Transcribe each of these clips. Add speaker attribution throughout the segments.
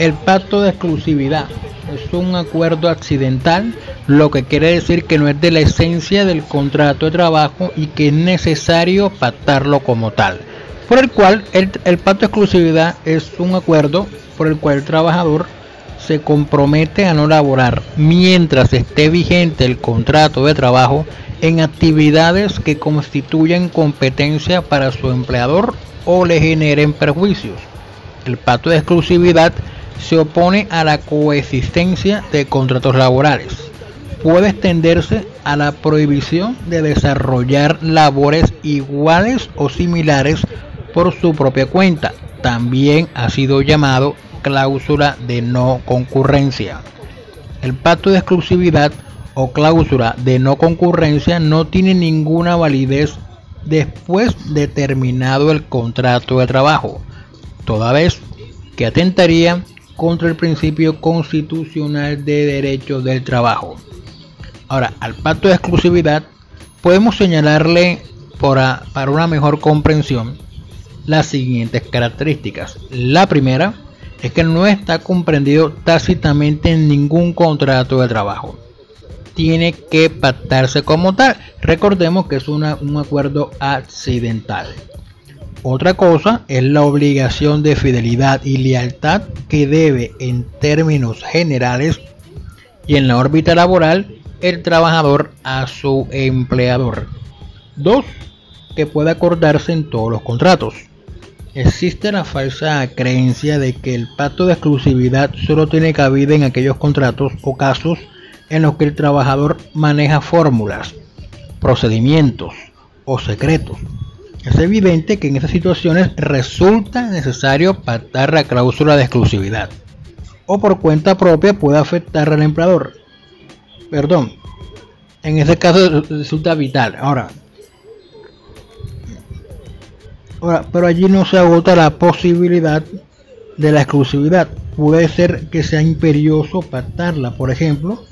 Speaker 1: El pacto de exclusividad es un acuerdo accidental, lo que quiere decir que no es de la esencia del contrato de trabajo y que es necesario pactarlo como tal. Por el cual el, pacto de exclusividad es un acuerdo por el cual el trabajador se compromete a no laborar mientras esté vigente el contrato de trabajo en actividades que constituyan competencia para su empleador o le generen perjuicios. El pacto de exclusividad se opone a la coexistencia de contratos laborales. Puede extenderse a la prohibición de desarrollar labores iguales o similares por su propia cuenta. También ha sido llamado cláusula de no concurrencia. El pacto de exclusividad o cláusula de no concurrencia no tiene ninguna validez después de terminado el contrato de trabajo, toda vez que atentaría contra el principio constitucional de derechos del trabajo. Ahora, al pacto de exclusividad podemos señalarle para, para una mejor comprensión las siguientes características. La primera es que no está comprendido tácitamente en ningún contrato de trabajo. Tiene que pactarse como tal. Recordemos que es un acuerdo accidental. Otra cosa es la obligación de fidelidad y lealtad que debe en términos generales y en la órbita laboral el trabajador a su empleador. Dos, que puede acordarse en todos los contratos. Existe la falsa creencia de que el pacto de exclusividad solo tiene cabida en aquellos contratos o casos en los que el trabajador maneja fórmulas, procedimientos o secretos. Es evidente que en esas situaciones resulta necesario pactar la cláusula de exclusividad o por cuenta propia puede afectar al empleador. Perdón, en ese caso resulta vital. Ahora, pero allí no se agota la posibilidad de la exclusividad. Puede ser que sea imperioso pactarla, por ejemplo,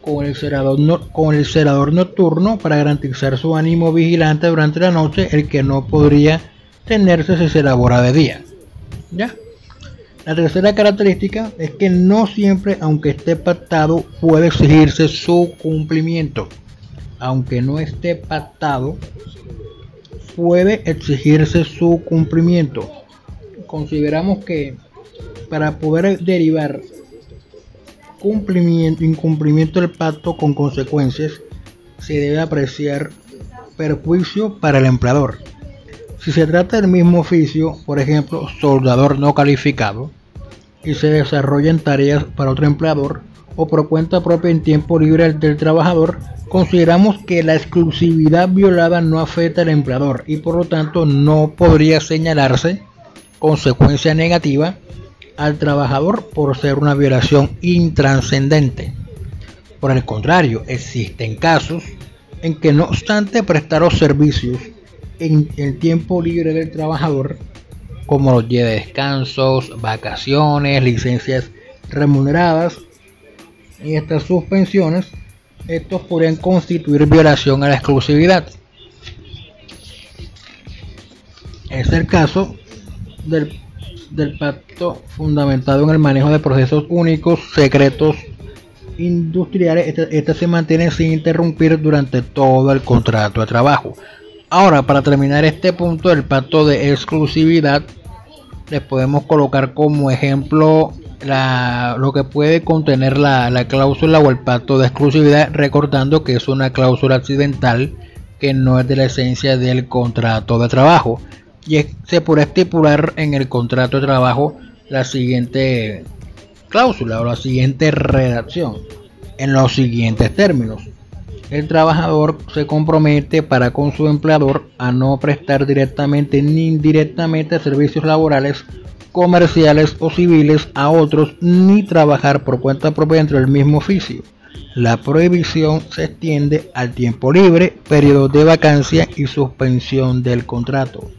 Speaker 1: con el cerador, con el cerador nocturno para garantizar su ánimo vigilante durante la noche, el que no podría tenerse si se elabora de día. ¿Ya? La tercera característica es que no siempre, aunque esté pactado, puede exigirse su cumplimiento. Aunque no esté pactado, puede exigirse su cumplimiento. Consideramos que para poder derivar cumplimiento, incumplimiento del pacto con consecuencias, se debe apreciar perjuicio para el empleador. Si se trata del mismo oficio, por ejemplo, soldador no calificado, y se desarrollan tareas para otro empleador o por cuenta propia en tiempo libre del trabajador, consideramos que la exclusividad violada no afecta al empleador y por lo tanto no podría señalarse consecuencia negativa al trabajador por ser una violación intranscendente. Por el contrario, existen casos en que no obstante prestar los servicios en el tiempo libre del trabajador, como los días de descansos, vacaciones, licencias remuneradas y estas suspensiones, estos podrían constituir violación a la exclusividad. Es el caso del, pacto fundamentado en el manejo de procesos únicos, secretos, industriales. Este, este, se mantiene sin interrumpir durante todo el contrato de trabajo. Ahora, para terminar este punto del pacto de exclusividad, les podemos colocar como ejemplo lo que puede contener la, cláusula o el pacto de exclusividad, recordando que es una cláusula accidental que no es de la esencia del contrato de trabajo. Y se puede estipular en el contrato de trabajo la siguiente cláusula o la siguiente redacción en los siguientes términos. El trabajador se compromete para con su empleador a no prestar directamente ni indirectamente servicios laborales comerciales o civiles a otros ni trabajar por cuenta propia dentro del mismo oficio. La prohibición se extiende al tiempo libre, periodo de vacancia y suspensión del contrato.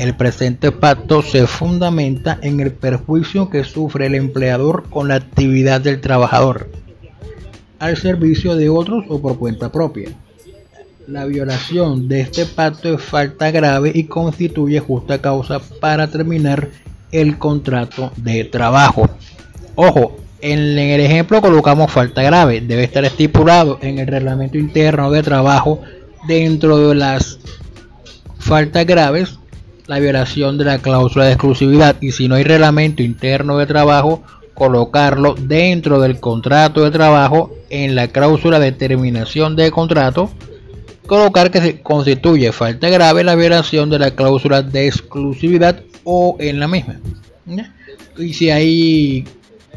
Speaker 1: El presente pacto se fundamenta en el perjuicio que sufre el empleador con la actividad del trabajador al servicio de otros o por cuenta propia. La violación de este pacto es falta grave y constituye justa causa para terminar el contrato de trabajo. Ojo, en el ejemplo colocamos falta grave, debe estar estipulado en el reglamento interno de trabajo dentro de las faltas graves la violación de la cláusula de exclusividad y si no hay reglamento interno de trabajo colocarlo dentro del contrato de trabajo en la cláusula de terminación de contrato colocar que se constituye falta grave la violación de la cláusula de exclusividad o en la misma y si hay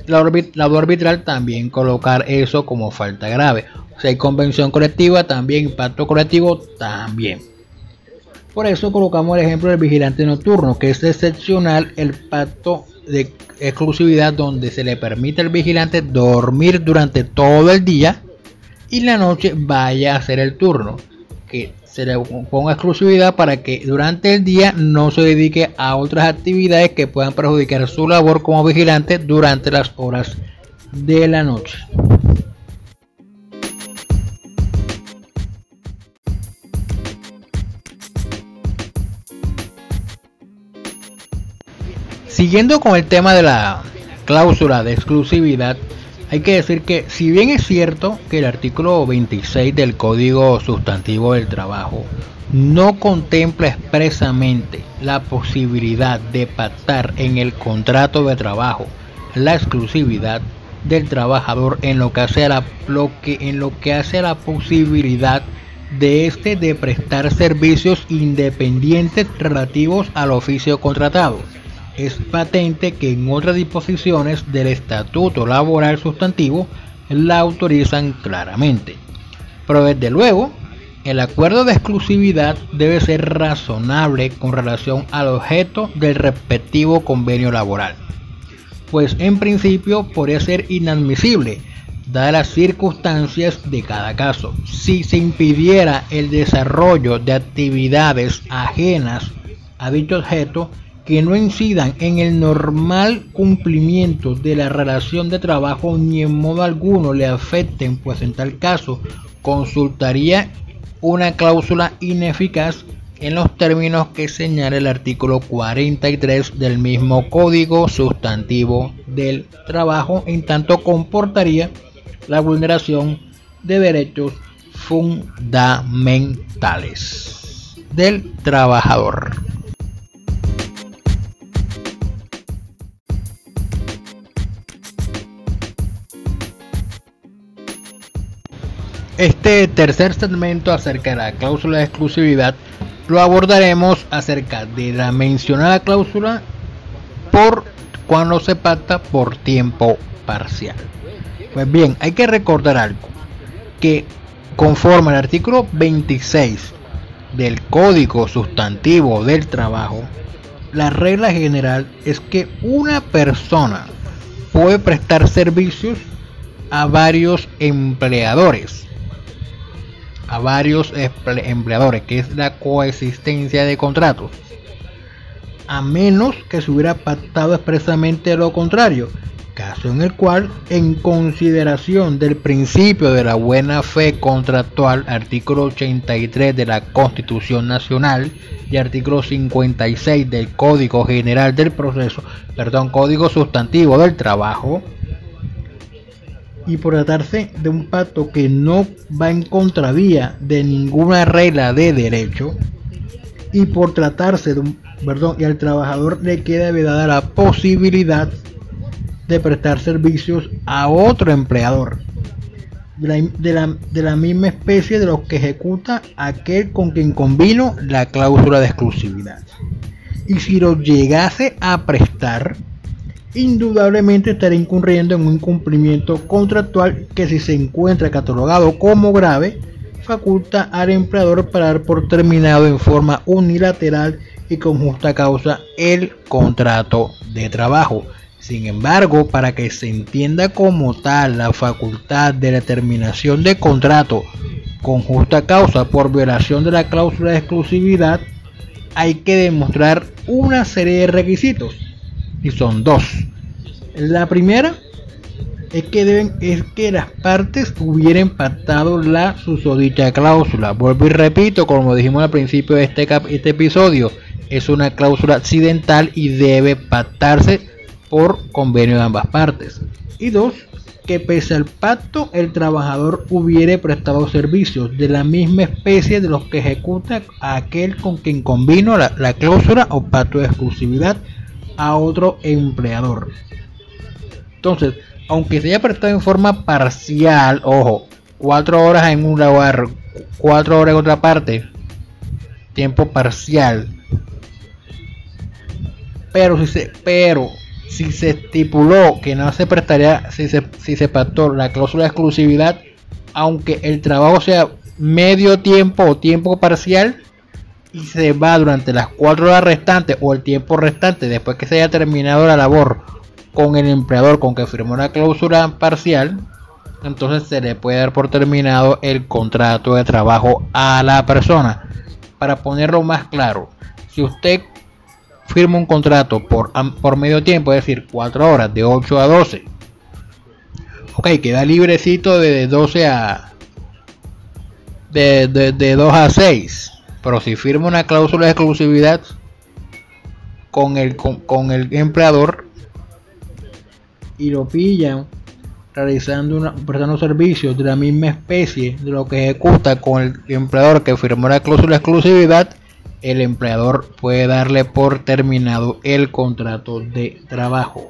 Speaker 1: lado arbitral también colocar eso como falta grave. Si hay convención colectiva, también impacto colectivo, también. Por eso colocamos el ejemplo del vigilante nocturno, que es excepcional el pacto de exclusividad donde se le permite al vigilante dormir durante todo el día y la noche vaya a hacer el turno. Que se le ponga exclusividad para que durante el día no se dedique a otras actividades que puedan perjudicar su labor como vigilante durante las horas de la noche. Siguiendo con el tema de la cláusula de exclusividad, hay que decir que si bien es cierto que el artículo 26 del Código Sustantivo del Trabajo no contempla expresamente la posibilidad de pactar en el contrato de trabajo la exclusividad del trabajador en lo que hace a la, en lo que hace a la posibilidad de este de prestar servicios independientes relativos al oficio contratado es patente que en otras disposiciones del Estatuto Laboral Sustantivo la autorizan claramente. Pero desde luego, el acuerdo de exclusividad debe ser razonable con relación al objeto del respectivo convenio laboral, pues en principio podría ser inadmisible, dadas las circunstancias de cada caso, si se impidiera el desarrollo de actividades ajenas a dicho objeto que no incidan en el normal cumplimiento de la relación de trabajo ni en modo alguno le afecten, pues en tal caso consultaría una cláusula ineficaz en los términos que señala el artículo 43 del mismo Código Sustantivo del Trabajo, en tanto comportaría la vulneración de derechos fundamentales del trabajador. Este tercer segmento acerca de la cláusula de exclusividad lo abordaremos acerca de la mencionada cláusula por cuando se pacta por tiempo parcial. Pues bien, hay que recordar algo, que conforme al artículo 26 del Código Sustantivo del Trabajo, la regla general es que una persona puede prestar servicios a varios empleadores a varios empleadores, que es la coexistencia de contratos, a menos que se hubiera pactado expresamente lo contrario, caso en el cual, en consideración del principio de la buena fe contractual, artículo 83 de la Constitución Nacional y artículo 56 del Código General del Proceso, perdón, Código Sustantivo del Trabajo, y por tratarse de un pacto que no va en contravía de ninguna regla de derecho y por tratarse de un perdón y al trabajador le queda vedada la posibilidad de prestar servicios a otro empleador de la, de la misma especie de los que ejecuta aquel con quien convino la cláusula de exclusividad. Y si lo llegase a prestar indudablemente estará incurriendo en un incumplimiento contractual que si se encuentra catalogado como grave, faculta al empleador para dar por terminado en forma unilateral y con justa causa el contrato de trabajo. Sin embargo, para que se entienda como tal la facultad de determinación de contrato con justa causa por violación de la cláusula de exclusividad, hay que demostrar una serie de requisitos y son dos. La primera es que deben es que las partes hubieran pactado la susodicha cláusula. Vuelvo y repito, como dijimos al principio de este, este episodio, es una cláusula accidental y debe pactarse por convenio de ambas partes. Y dos, que pese al pacto el trabajador hubiere prestado servicios de la misma especie de los que ejecuta aquel con quien convino la, la cláusula o pacto de exclusividad a otro empleador. Entonces, aunque se haya prestado en forma parcial, ojo, cuatro horas en un lugar, cuatro horas en otra parte, tiempo parcial. Pero si se, pero si se estipuló que no se prestaría, si se, si se pactó la cláusula de exclusividad, aunque el trabajo sea medio tiempo o tiempo parcial, y se va durante las cuatro horas restantes o el tiempo restante después que se haya terminado la labor con el empleador con que firmó una cláusula parcial, entonces se le puede dar por terminado el contrato de trabajo a la persona. Para ponerlo más claro, si usted firma un contrato por, por medio tiempo, es decir, 4 horas de 8 a 12, ok, queda librecito de 12 a... De, de 2 a 6 pero si firma una cláusula de exclusividad con el, con, el empleador y lo pillan realizando una, prestando servicios de la misma especie de lo que ejecuta con el empleador que firmó la cláusula de exclusividad, el empleador puede darle por terminado el contrato de trabajo.